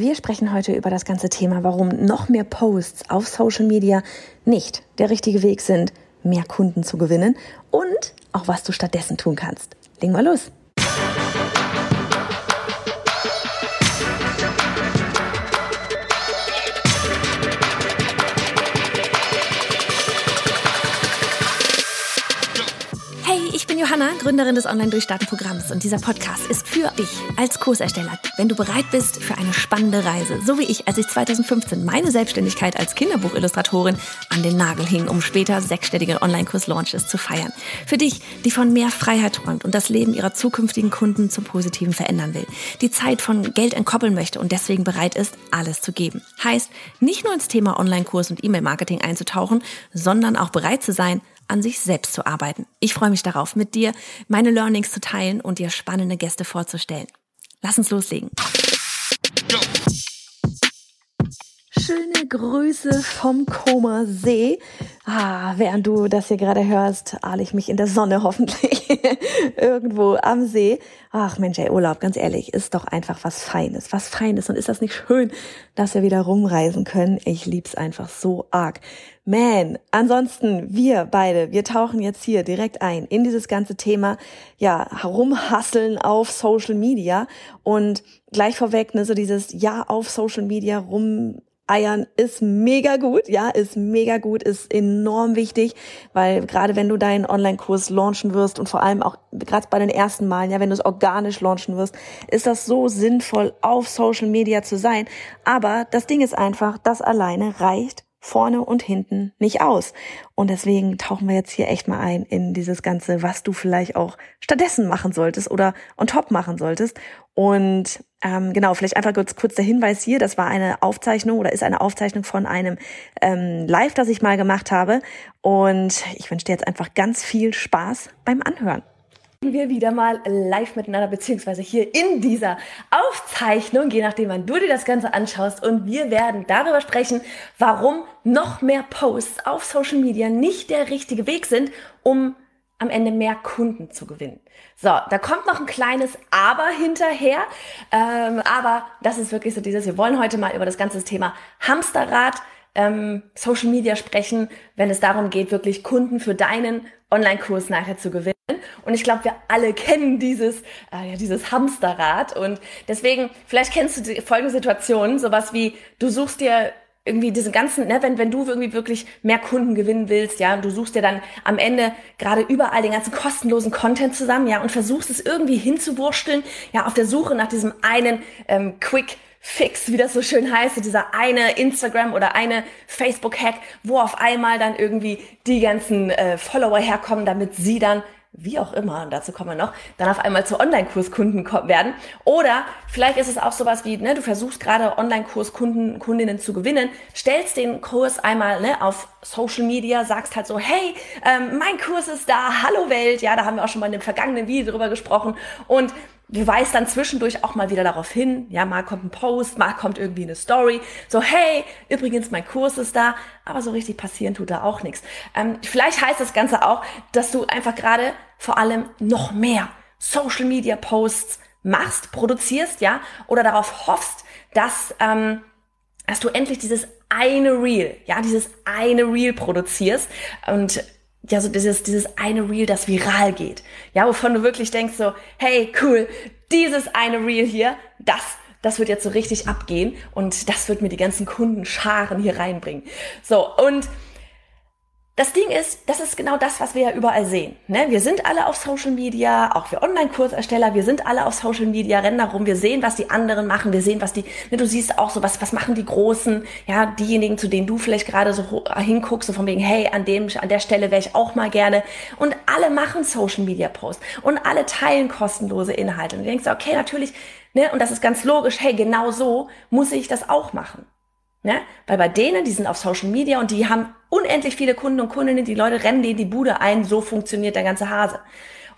Wir sprechen heute über das ganze Thema, warum noch mehr Posts auf Social Media nicht der richtige Weg sind, mehr Kunden zu gewinnen und auch was du stattdessen tun kannst. Legen wir los. Johanna, Gründerin des Online-Durchstarten-Programms und dieser Podcast ist für dich als Kursersteller, wenn du bereit bist für eine spannende Reise, so wie ich, als ich 2015 meine Selbstständigkeit als Kinderbuchillustratorin an den Nagel hing, um später sechsstellige Online-Kurs-Launches zu feiern. Für dich, die von mehr Freiheit träumt und das Leben ihrer zukünftigen Kunden zum Positiven verändern will, die Zeit von Geld entkoppeln möchte und deswegen bereit ist, alles zu geben. Heißt, nicht nur ins Thema Online-Kurs und E-Mail-Marketing einzutauchen, sondern auch bereit zu sein, an sich selbst zu arbeiten. Ich freue mich darauf, mit dir meine Learnings zu teilen und dir spannende Gäste vorzustellen. Lass uns loslegen. Schöne Grüße vom Koma See. Ah, während du das hier gerade hörst, ahle ich mich in der Sonne hoffentlich irgendwo am See. Ach Mensch, ey, Urlaub, ganz ehrlich, ist doch einfach was Feines, was Feines. Und ist das nicht schön, dass wir wieder rumreisen können? Ich lieb's einfach so arg. Man, ansonsten, wir beide, wir tauchen jetzt hier direkt ein in dieses ganze Thema, ja, herumhasseln auf Social Media und gleich vorweg, ne, so dieses Ja auf Social Media rum Eiern ist mega gut, ja, ist mega gut, ist enorm wichtig, weil gerade wenn du deinen Online-Kurs launchen wirst und vor allem auch gerade bei den ersten Malen, ja, wenn du es organisch launchen wirst, ist das so sinnvoll, auf Social Media zu sein. Aber das Ding ist einfach, das alleine reicht vorne und hinten nicht aus. Und deswegen tauchen wir jetzt hier echt mal ein in dieses Ganze, was du vielleicht auch stattdessen machen solltest oder on top machen solltest. Und ähm, genau, vielleicht einfach kurz, kurz der Hinweis hier, das war eine Aufzeichnung oder ist eine Aufzeichnung von einem ähm, Live, das ich mal gemacht habe. Und ich wünsche dir jetzt einfach ganz viel Spaß beim Anhören wir wieder mal live miteinander, beziehungsweise hier in dieser Aufzeichnung, je nachdem, wann du dir das Ganze anschaust. Und wir werden darüber sprechen, warum noch mehr Posts auf Social Media nicht der richtige Weg sind, um am Ende mehr Kunden zu gewinnen. So, da kommt noch ein kleines Aber hinterher. Ähm, aber das ist wirklich so dieses, wir wollen heute mal über das ganze Thema Hamsterrad ähm, Social Media sprechen, wenn es darum geht, wirklich Kunden für deinen Online-Kurs nachher zu gewinnen. Und ich glaube, wir alle kennen dieses, äh, ja, dieses Hamsterrad. Und deswegen, vielleicht kennst du die folgende Situation, sowas wie, du suchst dir irgendwie diesen ganzen, ne, wenn, wenn du irgendwie wirklich mehr Kunden gewinnen willst, ja, du suchst dir dann am Ende gerade überall den ganzen kostenlosen Content zusammen, ja, und versuchst es irgendwie hinzuwursteln, ja, auf der Suche nach diesem einen ähm, Quick Fix, wie das so schön heißt, dieser eine Instagram oder eine Facebook-Hack, wo auf einmal dann irgendwie die ganzen äh, Follower herkommen, damit sie dann wie auch immer, und dazu kommen wir noch, dann auf einmal zu Online-Kurskunden werden. Oder vielleicht ist es auch sowas wie, ne, du versuchst gerade Online-Kurskunden, Kundinnen zu gewinnen, stellst den Kurs einmal ne, auf Social Media, sagst halt so, hey, ähm, mein Kurs ist da, hallo Welt, ja, da haben wir auch schon mal in dem vergangenen Video drüber gesprochen und wir weist dann zwischendurch auch mal wieder darauf hin, ja, mal kommt ein Post, mal kommt irgendwie eine Story, so, hey, übrigens, mein Kurs ist da, aber so richtig passieren tut da auch nichts. Ähm, vielleicht heißt das Ganze auch, dass du einfach gerade vor allem noch mehr Social Media Posts machst, produzierst, ja, oder darauf hoffst, dass, ähm, dass du endlich dieses eine Reel, ja, dieses eine Reel produzierst. Und ja, so dieses, dieses eine Reel, das viral geht. Ja, wovon du wirklich denkst so, hey, cool, dieses eine Reel hier, das, das wird jetzt so richtig abgehen und das wird mir die ganzen Kundenscharen hier reinbringen. So, und das Ding ist, das ist genau das, was wir ja überall sehen. Ne? Wir sind alle auf Social Media, auch wir Online-Kursersteller, wir sind alle auf Social Media, rennen darum, wir sehen, was die anderen machen, wir sehen, was die, ne, du siehst auch so, was, was machen die Großen, ja, diejenigen, zu denen du vielleicht gerade so hinguckst, so von wegen, hey, an dem, an der Stelle wäre ich auch mal gerne. Und alle machen Social Media Posts und alle teilen kostenlose Inhalte. Und du denkst, okay, natürlich, ne, und das ist ganz logisch, hey, genau so muss ich das auch machen. Ne? Weil bei denen, die sind auf Social Media und die haben unendlich viele Kunden und Kundinnen, die Leute rennen denen die Bude ein, so funktioniert der ganze Hase.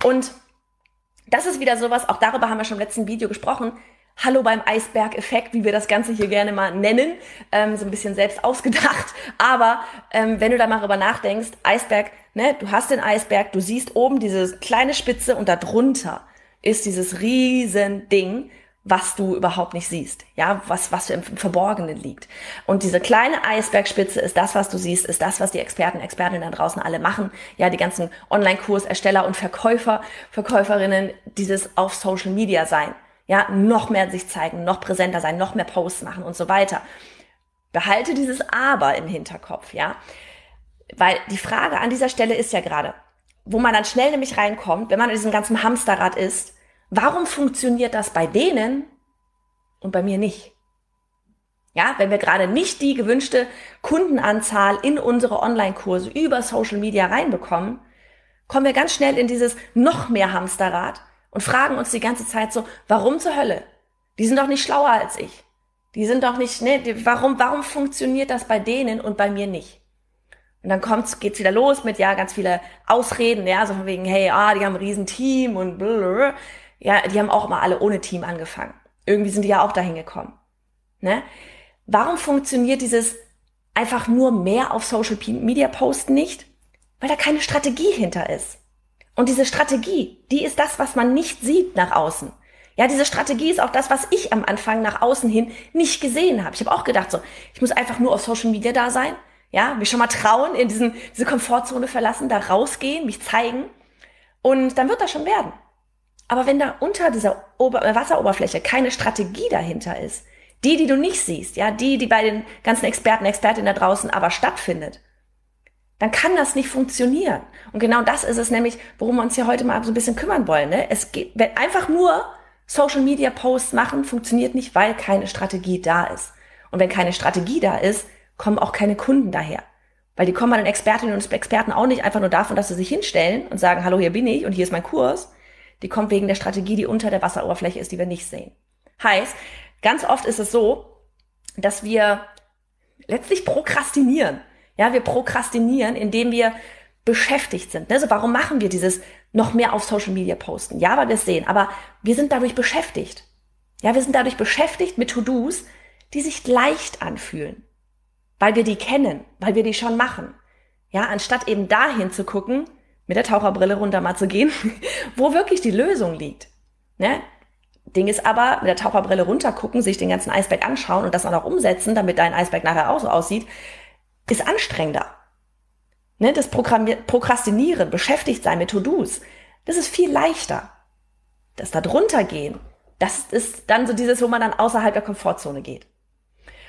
Und das ist wieder sowas, auch darüber haben wir schon im letzten Video gesprochen. Hallo beim Eisberg-Effekt, wie wir das Ganze hier gerne mal nennen. Ähm, so ein bisschen selbst ausgedacht. Aber ähm, wenn du da mal drüber nachdenkst, Eisberg, ne, du hast den Eisberg, du siehst oben diese kleine Spitze und darunter ist dieses riesen Ding, was du überhaupt nicht siehst, ja, was, was im Verborgenen liegt. Und diese kleine Eisbergspitze ist das, was du siehst, ist das, was die Experten, Expertinnen da draußen alle machen. Ja, die ganzen Online-Kursersteller und Verkäufer, Verkäuferinnen, dieses auf Social Media sein. Ja, noch mehr sich zeigen, noch präsenter sein, noch mehr Posts machen und so weiter. Behalte dieses Aber im Hinterkopf, ja. Weil die Frage an dieser Stelle ist ja gerade, wo man dann schnell nämlich reinkommt, wenn man in diesem ganzen Hamsterrad ist, Warum funktioniert das bei denen und bei mir nicht? Ja, wenn wir gerade nicht die gewünschte Kundenanzahl in unsere Online-Kurse über Social Media reinbekommen, kommen wir ganz schnell in dieses noch mehr Hamsterrad und fragen uns die ganze Zeit so, warum zur Hölle? Die sind doch nicht schlauer als ich. Die sind doch nicht, ne, warum, warum funktioniert das bei denen und bei mir nicht? Und dann kommt's, geht's wieder los mit, ja, ganz viele Ausreden, ja, so von wegen, hey, ah, die haben ein riesen Team und blablabla. Ja, die haben auch immer alle ohne Team angefangen. Irgendwie sind die ja auch dahin gekommen. Ne? Warum funktioniert dieses einfach nur mehr auf Social Media posten nicht? Weil da keine Strategie hinter ist. Und diese Strategie, die ist das, was man nicht sieht nach außen. Ja, diese Strategie ist auch das, was ich am Anfang nach außen hin nicht gesehen habe. Ich habe auch gedacht, so, ich muss einfach nur auf Social Media da sein, ja, mich schon mal trauen, in diesen, diese Komfortzone verlassen, da rausgehen, mich zeigen und dann wird das schon werden. Aber wenn da unter dieser Ober äh, Wasseroberfläche keine Strategie dahinter ist, die, die du nicht siehst, ja, die, die bei den ganzen Experten, Expertinnen da draußen aber stattfindet, dann kann das nicht funktionieren. Und genau das ist es nämlich, worum wir uns hier heute mal so ein bisschen kümmern wollen. Ne? Es geht, wenn einfach nur Social Media Posts machen, funktioniert nicht, weil keine Strategie da ist. Und wenn keine Strategie da ist, kommen auch keine Kunden daher. Weil die kommen an den Expertinnen und Experten auch nicht einfach nur davon, dass sie sich hinstellen und sagen, hallo, hier bin ich und hier ist mein Kurs, die kommt wegen der Strategie, die unter der Wasseroberfläche ist, die wir nicht sehen. Heißt, ganz oft ist es so, dass wir letztlich prokrastinieren. Ja, wir prokrastinieren, indem wir beschäftigt sind. Also warum machen wir dieses noch mehr auf Social Media posten? Ja, weil wir es sehen, aber wir sind dadurch beschäftigt. Ja, wir sind dadurch beschäftigt mit To-Dos, die sich leicht anfühlen, weil wir die kennen, weil wir die schon machen. Ja, anstatt eben dahin zu gucken, mit der Taucherbrille runter mal zu gehen, wo wirklich die Lösung liegt. Ne? Ding ist aber, mit der Taucherbrille runter gucken, sich den ganzen Eisberg anschauen und das dann auch umsetzen, damit dein Eisberg nachher auch so aussieht, ist anstrengender. Ne? Das Prokrastinieren, beschäftigt sein mit To-Dos, das ist viel leichter. Das da drunter gehen, das ist dann so dieses, wo man dann außerhalb der Komfortzone geht.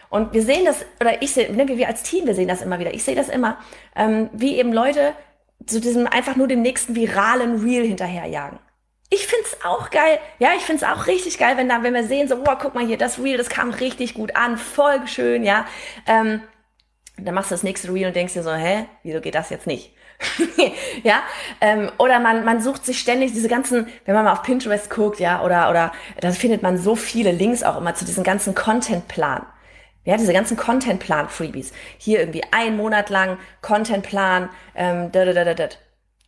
Und wir sehen das, oder ich sehe, ne, wir als Team, wir sehen das immer wieder. Ich sehe das immer, ähm, wie eben Leute zu diesem einfach nur dem nächsten viralen Reel hinterherjagen. Ich find's auch geil. Ja, ich find's auch richtig geil, wenn da, wenn wir sehen, so, boah, guck mal hier, das Reel, das kam richtig gut an, voll schön, ja. Ähm, dann machst du das nächste Reel und denkst dir so, hä, wieso geht das jetzt nicht? ja, ähm, oder man, man sucht sich ständig diese ganzen, wenn man mal auf Pinterest guckt, ja, oder, oder, da findet man so viele Links auch immer zu diesem ganzen Contentplan. Ja, diese ganzen Contentplan-Freebies. Hier irgendwie ein Monat lang Contentplan, ähm, da, da, da, da, da.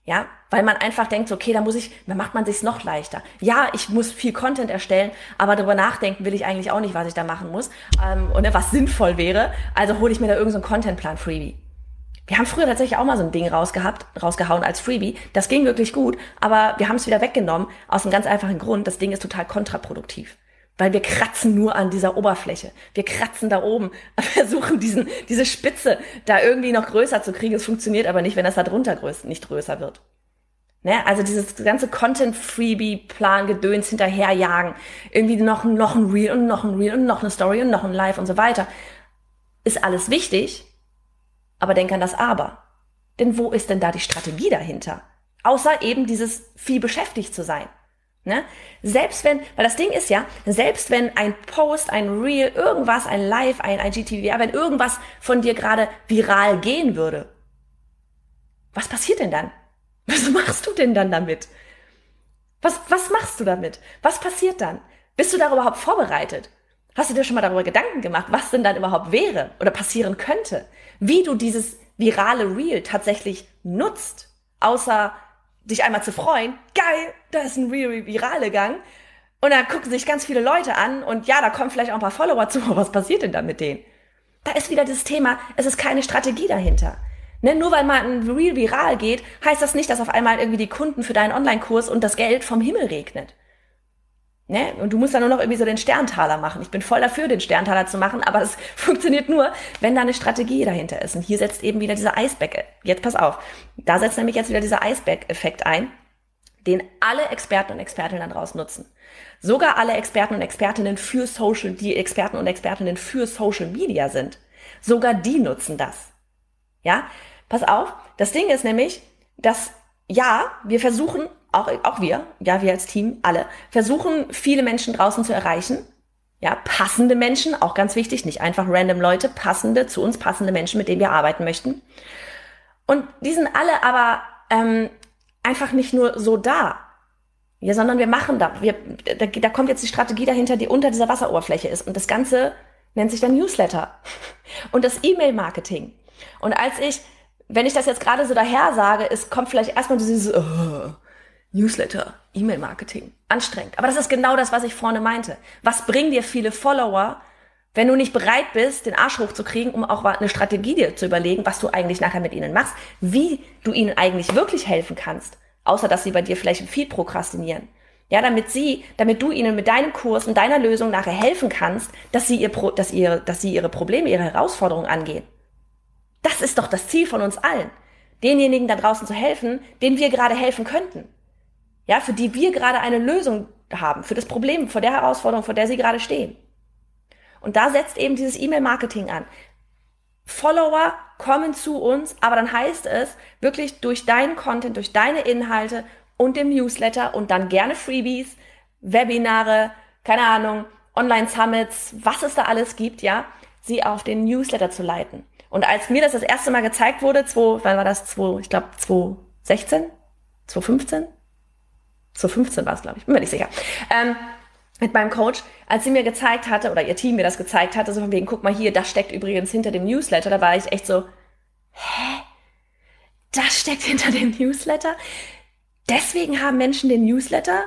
Ja, weil man einfach denkt, okay, da muss ich, dann macht man sich's noch leichter. Ja, ich muss viel Content erstellen, aber darüber nachdenken will ich eigentlich auch nicht, was ich da machen muss ähm, und was sinnvoll wäre. Also hole ich mir da irgendeinen so Contentplan-Freebie. Wir haben früher tatsächlich auch mal so ein Ding rausgehabt, rausgehauen als Freebie. Das ging wirklich gut, aber wir haben es wieder weggenommen aus einem ganz einfachen Grund. Das Ding ist total kontraproduktiv. Weil wir kratzen nur an dieser Oberfläche. Wir kratzen da oben, versuchen diesen, diese Spitze da irgendwie noch größer zu kriegen. Es funktioniert aber nicht, wenn das da drunter größer, nicht größer wird. Ne? Also dieses ganze Content-Freebie-Plan-Gedöns hinterherjagen. Irgendwie noch, noch ein Reel und noch ein Reel und noch eine Story und noch ein Live und so weiter. Ist alles wichtig, aber denk an das Aber. Denn wo ist denn da die Strategie dahinter? Außer eben dieses viel beschäftigt zu sein. Ne? Selbst wenn, weil das Ding ist ja, selbst wenn ein Post, ein Reel, irgendwas, ein Live, ein IGTV, wenn irgendwas von dir gerade viral gehen würde, was passiert denn dann? Was machst du denn dann damit? Was, was machst du damit? Was passiert dann? Bist du darüber überhaupt vorbereitet? Hast du dir schon mal darüber Gedanken gemacht, was denn dann überhaupt wäre oder passieren könnte? Wie du dieses virale Reel tatsächlich nutzt, außer dich einmal zu freuen, geil, da ist ein Real virale Gang. Und dann gucken sich ganz viele Leute an und ja, da kommen vielleicht auch ein paar Follower zu, aber was passiert denn da mit denen? Da ist wieder das Thema, es ist keine Strategie dahinter. Ne, nur weil mal ein Real viral geht, heißt das nicht, dass auf einmal irgendwie die Kunden für deinen Online-Kurs und das Geld vom Himmel regnet. Ne? Und du musst dann nur noch irgendwie so den Sterntaler machen. Ich bin voll dafür, den Sterntaler zu machen, aber es funktioniert nur, wenn da eine Strategie dahinter ist. Und hier setzt eben wieder dieser Eisberg. Jetzt pass auf. Da setzt nämlich jetzt wieder dieser Eisberg-Effekt ein, den alle Experten und Expertinnen da draußen nutzen. Sogar alle Experten und Expertinnen für Social, die Experten und Expertinnen für Social Media sind. Sogar die nutzen das. Ja? Pass auf. Das Ding ist nämlich, dass ja, wir versuchen auch, auch wir, ja, wir als Team, alle, versuchen, viele Menschen draußen zu erreichen. Ja, passende Menschen, auch ganz wichtig, nicht einfach random Leute, passende, zu uns passende Menschen, mit denen wir arbeiten möchten. Und die sind alle aber ähm, einfach nicht nur so da. Ja, sondern wir machen da, wir, da, da kommt jetzt die Strategie dahinter, die unter dieser Wasseroberfläche ist. Und das Ganze nennt sich dann Newsletter. Und das E-Mail-Marketing. Und als ich, wenn ich das jetzt gerade so daher sage, es kommt vielleicht erstmal dieses, oh, Newsletter, E-Mail-Marketing. Anstrengend. Aber das ist genau das, was ich vorne meinte. Was bringen dir viele Follower, wenn du nicht bereit bist, den Arsch hochzukriegen, um auch eine Strategie dir zu überlegen, was du eigentlich nachher mit ihnen machst, wie du ihnen eigentlich wirklich helfen kannst, außer dass sie bei dir vielleicht viel prokrastinieren. Ja, damit sie, damit du ihnen mit deinem Kurs und deiner Lösung nachher helfen kannst, dass sie ihr, dass ihr, dass sie ihre Probleme, ihre Herausforderungen angehen. Das ist doch das Ziel von uns allen. Denjenigen da draußen zu helfen, denen wir gerade helfen könnten ja, für die wir gerade eine Lösung haben, für das Problem, vor der Herausforderung, vor der sie gerade stehen. Und da setzt eben dieses E-Mail-Marketing an. Follower kommen zu uns, aber dann heißt es wirklich durch deinen Content, durch deine Inhalte und dem Newsletter und dann gerne Freebies, Webinare, keine Ahnung, Online-Summits, was es da alles gibt, ja, sie auf den Newsletter zu leiten. Und als mir das das erste Mal gezeigt wurde, 2, wann war das, 2, ich glaube 2016, 2015, so 15 war es, glaube ich, bin mir nicht sicher. Ähm, mit meinem Coach, als sie mir gezeigt hatte, oder ihr Team mir das gezeigt hatte, so von wegen, guck mal hier, das steckt übrigens hinter dem Newsletter, da war ich echt so, hä? Das steckt hinter dem Newsletter? Deswegen haben Menschen den Newsletter?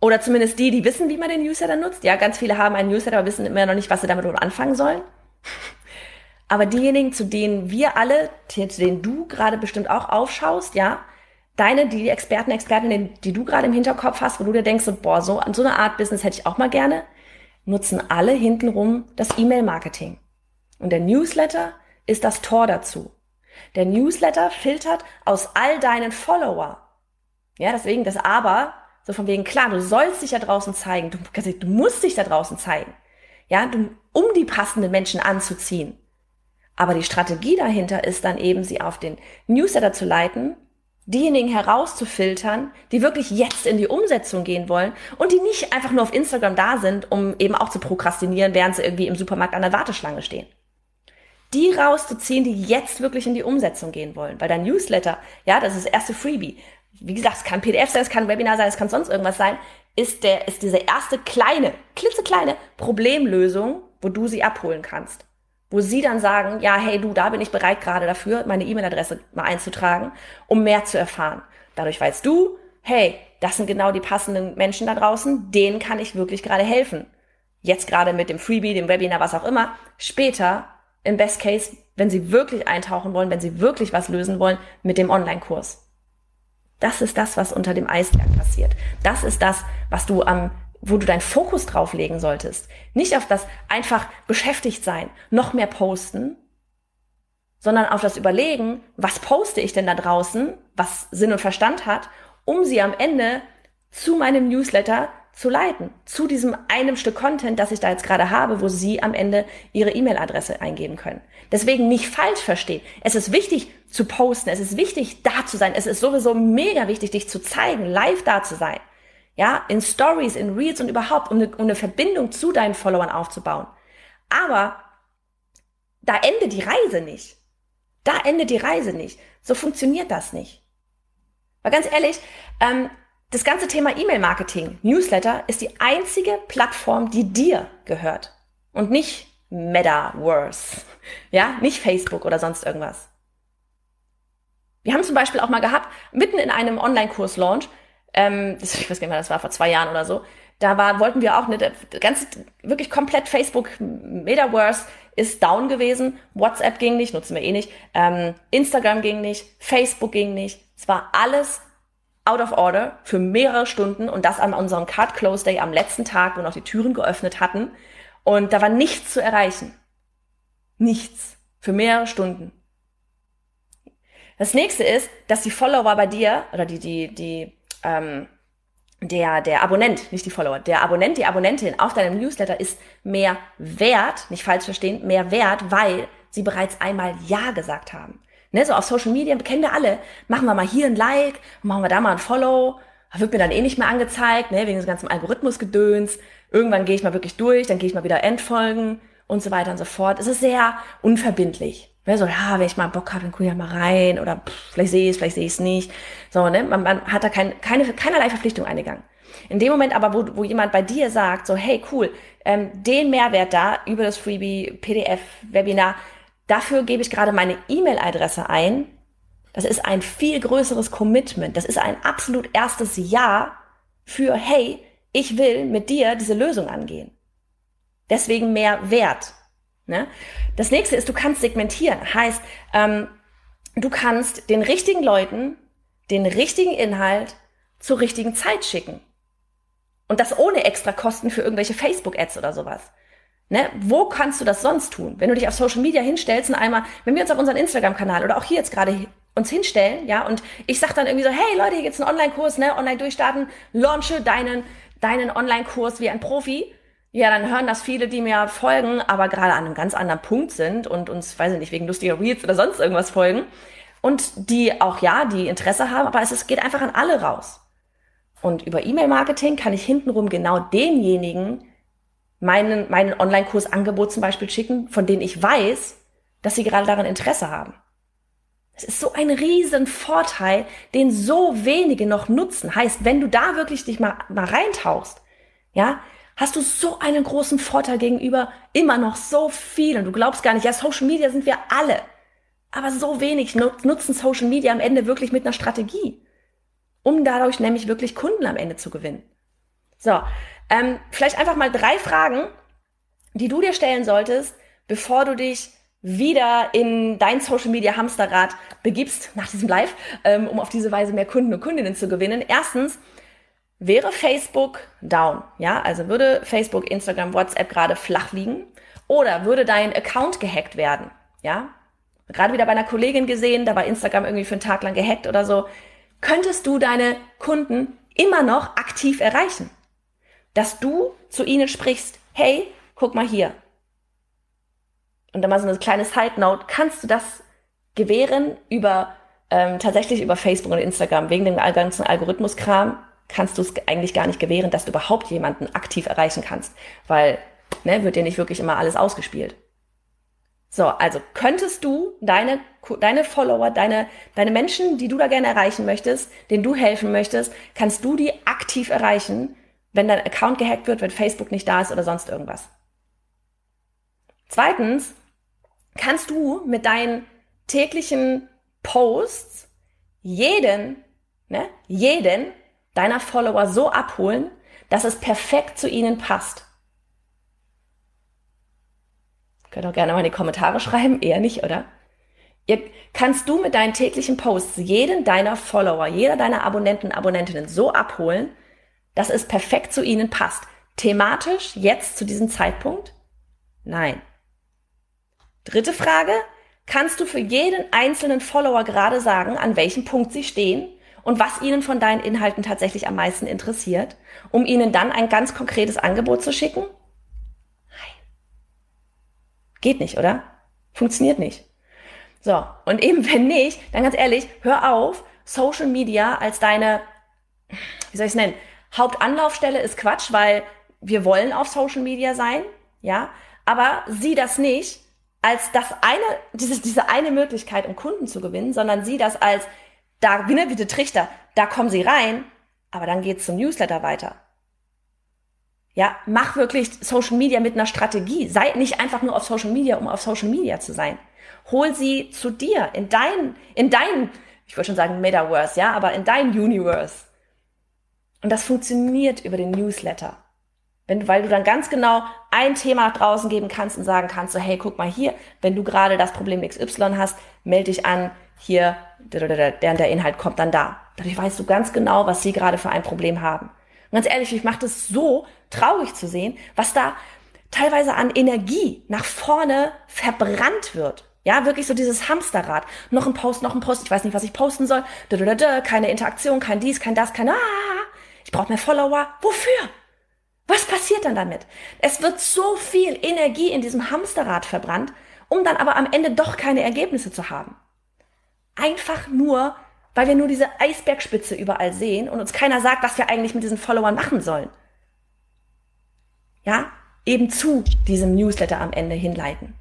Oder zumindest die, die wissen, wie man den Newsletter nutzt. Ja, ganz viele haben einen Newsletter, aber wissen immer noch nicht, was sie damit anfangen sollen. Aber diejenigen, zu denen wir alle, zu denen du gerade bestimmt auch aufschaust, ja, deine, die Experten, Expertinnen, die du gerade im Hinterkopf hast, wo du dir denkst, so, boah, so an so eine Art Business hätte ich auch mal gerne, nutzen alle hintenrum das E-Mail-Marketing. Und der Newsletter ist das Tor dazu. Der Newsletter filtert aus all deinen Follower. Ja, deswegen das Aber, so von wegen, klar, du sollst dich da draußen zeigen, du, du musst dich da draußen zeigen. Ja, du, um die passenden Menschen anzuziehen. Aber die Strategie dahinter ist dann eben, sie auf den Newsletter zu leiten diejenigen herauszufiltern, die wirklich jetzt in die Umsetzung gehen wollen und die nicht einfach nur auf Instagram da sind, um eben auch zu prokrastinieren, während sie irgendwie im Supermarkt an der Warteschlange stehen. Die rauszuziehen, die jetzt wirklich in die Umsetzung gehen wollen. Weil dein Newsletter, ja, das ist das erste Freebie. Wie gesagt, es kann PDF sein, es kann Webinar sein, es kann sonst irgendwas sein, ist der, ist diese erste kleine, klitzekleine Problemlösung, wo du sie abholen kannst wo sie dann sagen, ja, hey du, da bin ich bereit gerade dafür, meine E-Mail-Adresse mal einzutragen, um mehr zu erfahren. Dadurch weißt du, hey, das sind genau die passenden Menschen da draußen, denen kann ich wirklich gerade helfen. Jetzt gerade mit dem Freebie, dem Webinar, was auch immer. Später, im Best Case, wenn sie wirklich eintauchen wollen, wenn sie wirklich was lösen wollen, mit dem Online-Kurs. Das ist das, was unter dem Eisberg passiert. Das ist das, was du am wo du deinen Fokus drauf legen solltest. Nicht auf das einfach beschäftigt sein, noch mehr posten, sondern auf das Überlegen, was poste ich denn da draußen, was Sinn und Verstand hat, um sie am Ende zu meinem Newsletter zu leiten, zu diesem einem Stück Content, das ich da jetzt gerade habe, wo Sie am Ende Ihre E-Mail-Adresse eingeben können. Deswegen nicht falsch verstehen. Es ist wichtig zu posten, es ist wichtig da zu sein, es ist sowieso mega wichtig, dich zu zeigen, live da zu sein ja, in Stories, in Reels und überhaupt, um eine, um eine Verbindung zu deinen Followern aufzubauen. Aber da endet die Reise nicht. Da endet die Reise nicht. So funktioniert das nicht. Weil ganz ehrlich, ähm, das ganze Thema E-Mail-Marketing, Newsletter, ist die einzige Plattform, die dir gehört. Und nicht Metaverse. Ja, nicht Facebook oder sonst irgendwas. Wir haben zum Beispiel auch mal gehabt, mitten in einem Online-Kurs-Launch, ähm, das, ich weiß gar nicht mehr, das war vor zwei Jahren oder so, da war, wollten wir auch eine ganz, wirklich komplett Facebook Metaverse ist down gewesen. WhatsApp ging nicht, nutzen wir eh nicht. Ähm, Instagram ging nicht, Facebook ging nicht. Es war alles out of order für mehrere Stunden und das an unserem Card Close Day am letzten Tag, wo noch die Türen geöffnet hatten. Und da war nichts zu erreichen. Nichts. Für mehrere Stunden. Das nächste ist, dass die Follower bei dir oder die, die, die, ähm, der, der Abonnent, nicht die Follower, der Abonnent, die Abonnentin auf deinem Newsletter ist mehr wert, nicht falsch verstehen, mehr wert, weil sie bereits einmal Ja gesagt haben. Ne, so auf Social Media kennen wir alle. Machen wir mal hier ein Like, machen wir da mal ein Follow. Wird mir dann eh nicht mehr angezeigt, ne, wegen des ganzen Algorithmusgedöns. Irgendwann gehe ich mal wirklich durch, dann gehe ich mal wieder Endfolgen und so weiter und so fort. Es ist sehr unverbindlich. Ne, so, ja, wenn ich mal Bock habe, dann gucke ich ja mal rein oder pff, vielleicht sehe ich es, vielleicht sehe ich es nicht. So, ne, man, man hat da kein, keine, keinerlei Verpflichtung eingegangen. In dem Moment aber, wo, wo jemand bei dir sagt, so, hey, cool, ähm, den Mehrwert da über das Freebie, PDF, Webinar, dafür gebe ich gerade meine E-Mail-Adresse ein. Das ist ein viel größeres Commitment. Das ist ein absolut erstes Ja für, hey, ich will mit dir diese Lösung angehen. Deswegen mehr Wert. Ne? Das nächste ist, du kannst segmentieren. Heißt, ähm, du kannst den richtigen Leuten den richtigen Inhalt zur richtigen Zeit schicken. Und das ohne extra Kosten für irgendwelche Facebook-Ads oder sowas. Ne? Wo kannst du das sonst tun? Wenn du dich auf Social Media hinstellst und einmal, wenn wir uns auf unseren Instagram-Kanal oder auch hier jetzt gerade uns hinstellen, ja, und ich sag dann irgendwie so, hey Leute, hier gibt's einen Online-Kurs, ne, online durchstarten, launche deinen, deinen Online-Kurs wie ein Profi. Ja, dann hören das viele, die mir folgen, aber gerade an einem ganz anderen Punkt sind und uns, weiß ich nicht, wegen lustiger Reads oder sonst irgendwas folgen. Und die auch, ja, die Interesse haben, aber es, es geht einfach an alle raus. Und über E-Mail-Marketing kann ich hintenrum genau denjenigen meinen, meinen Online-Kursangebot zum Beispiel schicken, von denen ich weiß, dass sie gerade daran Interesse haben. Es ist so ein riesen Vorteil, den so wenige noch nutzen. Heißt, wenn du da wirklich dich mal, mal reintauchst, ja, hast du so einen großen Vorteil gegenüber immer noch so viel. Und du glaubst gar nicht, ja, Social Media sind wir alle. Aber so wenig nutzen Social Media am Ende wirklich mit einer Strategie, um dadurch nämlich wirklich Kunden am Ende zu gewinnen. So, ähm, vielleicht einfach mal drei Fragen, die du dir stellen solltest, bevor du dich wieder in dein Social Media Hamsterrad begibst nach diesem Live, ähm, um auf diese Weise mehr Kunden und Kundinnen zu gewinnen. Erstens, wäre Facebook down? Ja, also würde Facebook, Instagram, WhatsApp gerade flach liegen? Oder würde dein Account gehackt werden? Ja, gerade wieder bei einer Kollegin gesehen, da war Instagram irgendwie für einen Tag lang gehackt oder so. Könntest du deine Kunden immer noch aktiv erreichen? dass du zu ihnen sprichst, hey, guck mal hier. Und dann mal so eine kleine Side Note, kannst du das gewähren über ähm, tatsächlich über Facebook und Instagram wegen dem ganzen Algorithmuskram kannst du es eigentlich gar nicht gewähren, dass du überhaupt jemanden aktiv erreichen kannst, weil ne, wird dir nicht wirklich immer alles ausgespielt. So, also könntest du deine, deine Follower, deine, deine Menschen, die du da gerne erreichen möchtest, denen du helfen möchtest, kannst du die aktiv erreichen wenn dein Account gehackt wird, wenn Facebook nicht da ist oder sonst irgendwas. Zweitens, kannst du mit deinen täglichen Posts jeden, ne, jeden deiner Follower so abholen, dass es perfekt zu ihnen passt. Könnt auch gerne mal in die Kommentare schreiben, eher nicht, oder? Ihr, kannst du mit deinen täglichen Posts jeden deiner Follower, jeder deiner Abonnenten, Abonnentinnen so abholen, dass es perfekt zu ihnen passt. Thematisch jetzt zu diesem Zeitpunkt? Nein. Dritte Frage. Kannst du für jeden einzelnen Follower gerade sagen, an welchem Punkt sie stehen und was ihnen von deinen Inhalten tatsächlich am meisten interessiert, um ihnen dann ein ganz konkretes Angebot zu schicken? Nein. Geht nicht, oder? Funktioniert nicht. So, und eben wenn nicht, dann ganz ehrlich, hör auf, Social Media als deine, wie soll ich es nennen, Hauptanlaufstelle ist Quatsch, weil wir wollen auf Social Media sein, ja, aber sieh das nicht als das eine, diese, diese eine Möglichkeit, um Kunden zu gewinnen, sondern sieh das als, da, wie ne, bitte Trichter, da kommen sie rein, aber dann geht's zum Newsletter weiter. Ja, mach wirklich Social Media mit einer Strategie. Sei nicht einfach nur auf Social Media, um auf Social Media zu sein. Hol sie zu dir, in dein, in dein, ich wollte schon sagen Metaverse, ja, aber in dein Universe. Und das funktioniert über den Newsletter. Wenn, weil du dann ganz genau ein Thema draußen geben kannst und sagen kannst, so, hey, guck mal hier, wenn du gerade das Problem XY hast, melde dich an, hier, der, der Inhalt kommt dann da. Dadurch weißt du ganz genau, was sie gerade für ein Problem haben. Und ganz ehrlich, ich macht es so traurig zu sehen, was da teilweise an Energie nach vorne verbrannt wird. Ja, wirklich so dieses Hamsterrad. Noch ein Post, noch ein Post, ich weiß nicht, was ich posten soll. Keine Interaktion, kein dies, kein das, kein ah. Ich brauche mehr Follower. Wofür? Was passiert dann damit? Es wird so viel Energie in diesem Hamsterrad verbrannt, um dann aber am Ende doch keine Ergebnisse zu haben. Einfach nur, weil wir nur diese Eisbergspitze überall sehen und uns keiner sagt, was wir eigentlich mit diesen Followern machen sollen. Ja, eben zu diesem Newsletter am Ende hinleiten.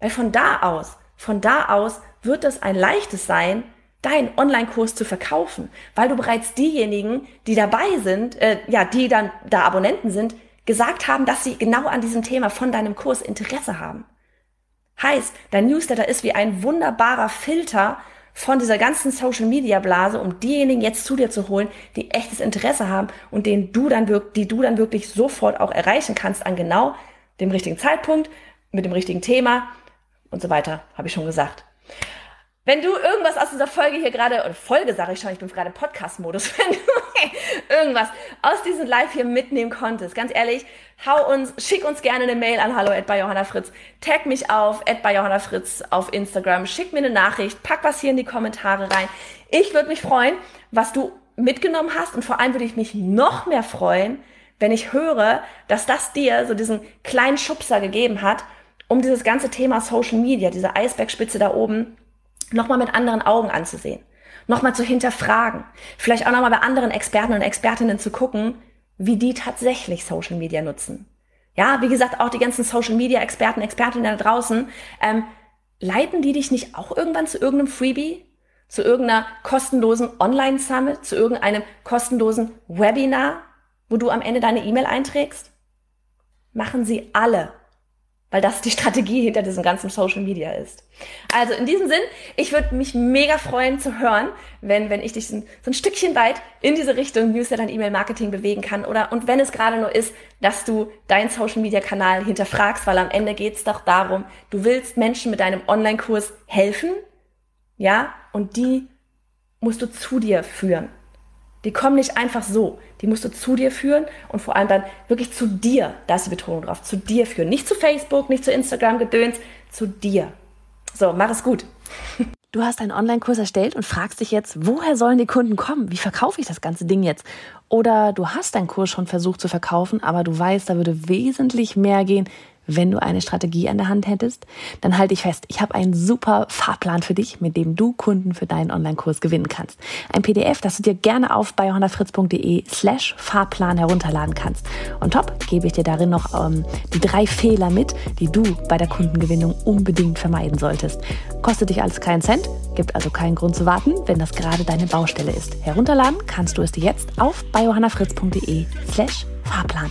Weil von da aus, von da aus wird es ein leichtes sein, deinen Online-Kurs zu verkaufen, weil du bereits diejenigen, die dabei sind, äh, ja, die dann da Abonnenten sind, gesagt haben, dass sie genau an diesem Thema von deinem Kurs Interesse haben. Heißt, dein Newsletter ist wie ein wunderbarer Filter von dieser ganzen Social Media Blase, um diejenigen jetzt zu dir zu holen, die echtes Interesse haben und denen du dann wirklich, die du dann wirklich sofort auch erreichen kannst an genau dem richtigen Zeitpunkt, mit dem richtigen Thema und so weiter, habe ich schon gesagt. Wenn du irgendwas aus dieser Folge hier gerade, oder Folge sage ich schon, ich bin gerade Podcast-Modus, wenn du irgendwas aus diesem Live hier mitnehmen konntest, ganz ehrlich, hau uns, schick uns gerne eine Mail an hallo bei Johanna Fritz, tag mich auf bei Johanna Fritz auf Instagram, schick mir eine Nachricht, pack was hier in die Kommentare rein. Ich würde mich freuen, was du mitgenommen hast und vor allem würde ich mich noch mehr freuen, wenn ich höre, dass das dir so diesen kleinen Schubser gegeben hat, um dieses ganze Thema Social Media, diese Eisbergspitze da oben, nochmal mit anderen Augen anzusehen, nochmal zu hinterfragen, vielleicht auch nochmal bei anderen Experten und Expertinnen zu gucken, wie die tatsächlich Social Media nutzen. Ja, wie gesagt, auch die ganzen Social Media Experten, Expertinnen da draußen, ähm, leiten die dich nicht auch irgendwann zu irgendeinem Freebie? Zu irgendeiner kostenlosen Online-Summit, zu irgendeinem kostenlosen Webinar, wo du am Ende deine E-Mail einträgst? Machen sie alle weil das die Strategie hinter diesem ganzen Social Media ist. Also in diesem Sinn, ich würde mich mega freuen zu hören, wenn, wenn ich dich so ein Stückchen weit in diese Richtung Newsletter und E-Mail-Marketing bewegen kann oder und wenn es gerade nur ist, dass du deinen Social Media Kanal hinterfragst, weil am Ende geht es doch darum, du willst Menschen mit deinem Online-Kurs helfen, ja, und die musst du zu dir führen. Die kommen nicht einfach so. Die musst du zu dir führen und vor allem dann wirklich zu dir, da ist die Betonung drauf, zu dir führen. Nicht zu Facebook, nicht zu Instagram gedöns, zu dir. So, mach es gut. Du hast einen Online-Kurs erstellt und fragst dich jetzt, woher sollen die Kunden kommen? Wie verkaufe ich das ganze Ding jetzt? Oder du hast deinen Kurs schon versucht zu verkaufen, aber du weißt, da würde wesentlich mehr gehen, wenn du eine Strategie an der Hand hättest, dann halte ich fest, ich habe einen super Fahrplan für dich, mit dem du Kunden für deinen Online-Kurs gewinnen kannst. Ein PDF, das du dir gerne auf bei slash Fahrplan herunterladen kannst. Und top, gebe ich dir darin noch ähm, die drei Fehler mit, die du bei der Kundengewinnung unbedingt vermeiden solltest. Kostet dich alles keinen Cent, gibt also keinen Grund zu warten, wenn das gerade deine Baustelle ist. Herunterladen kannst du es dir jetzt auf bei slash Fahrplan.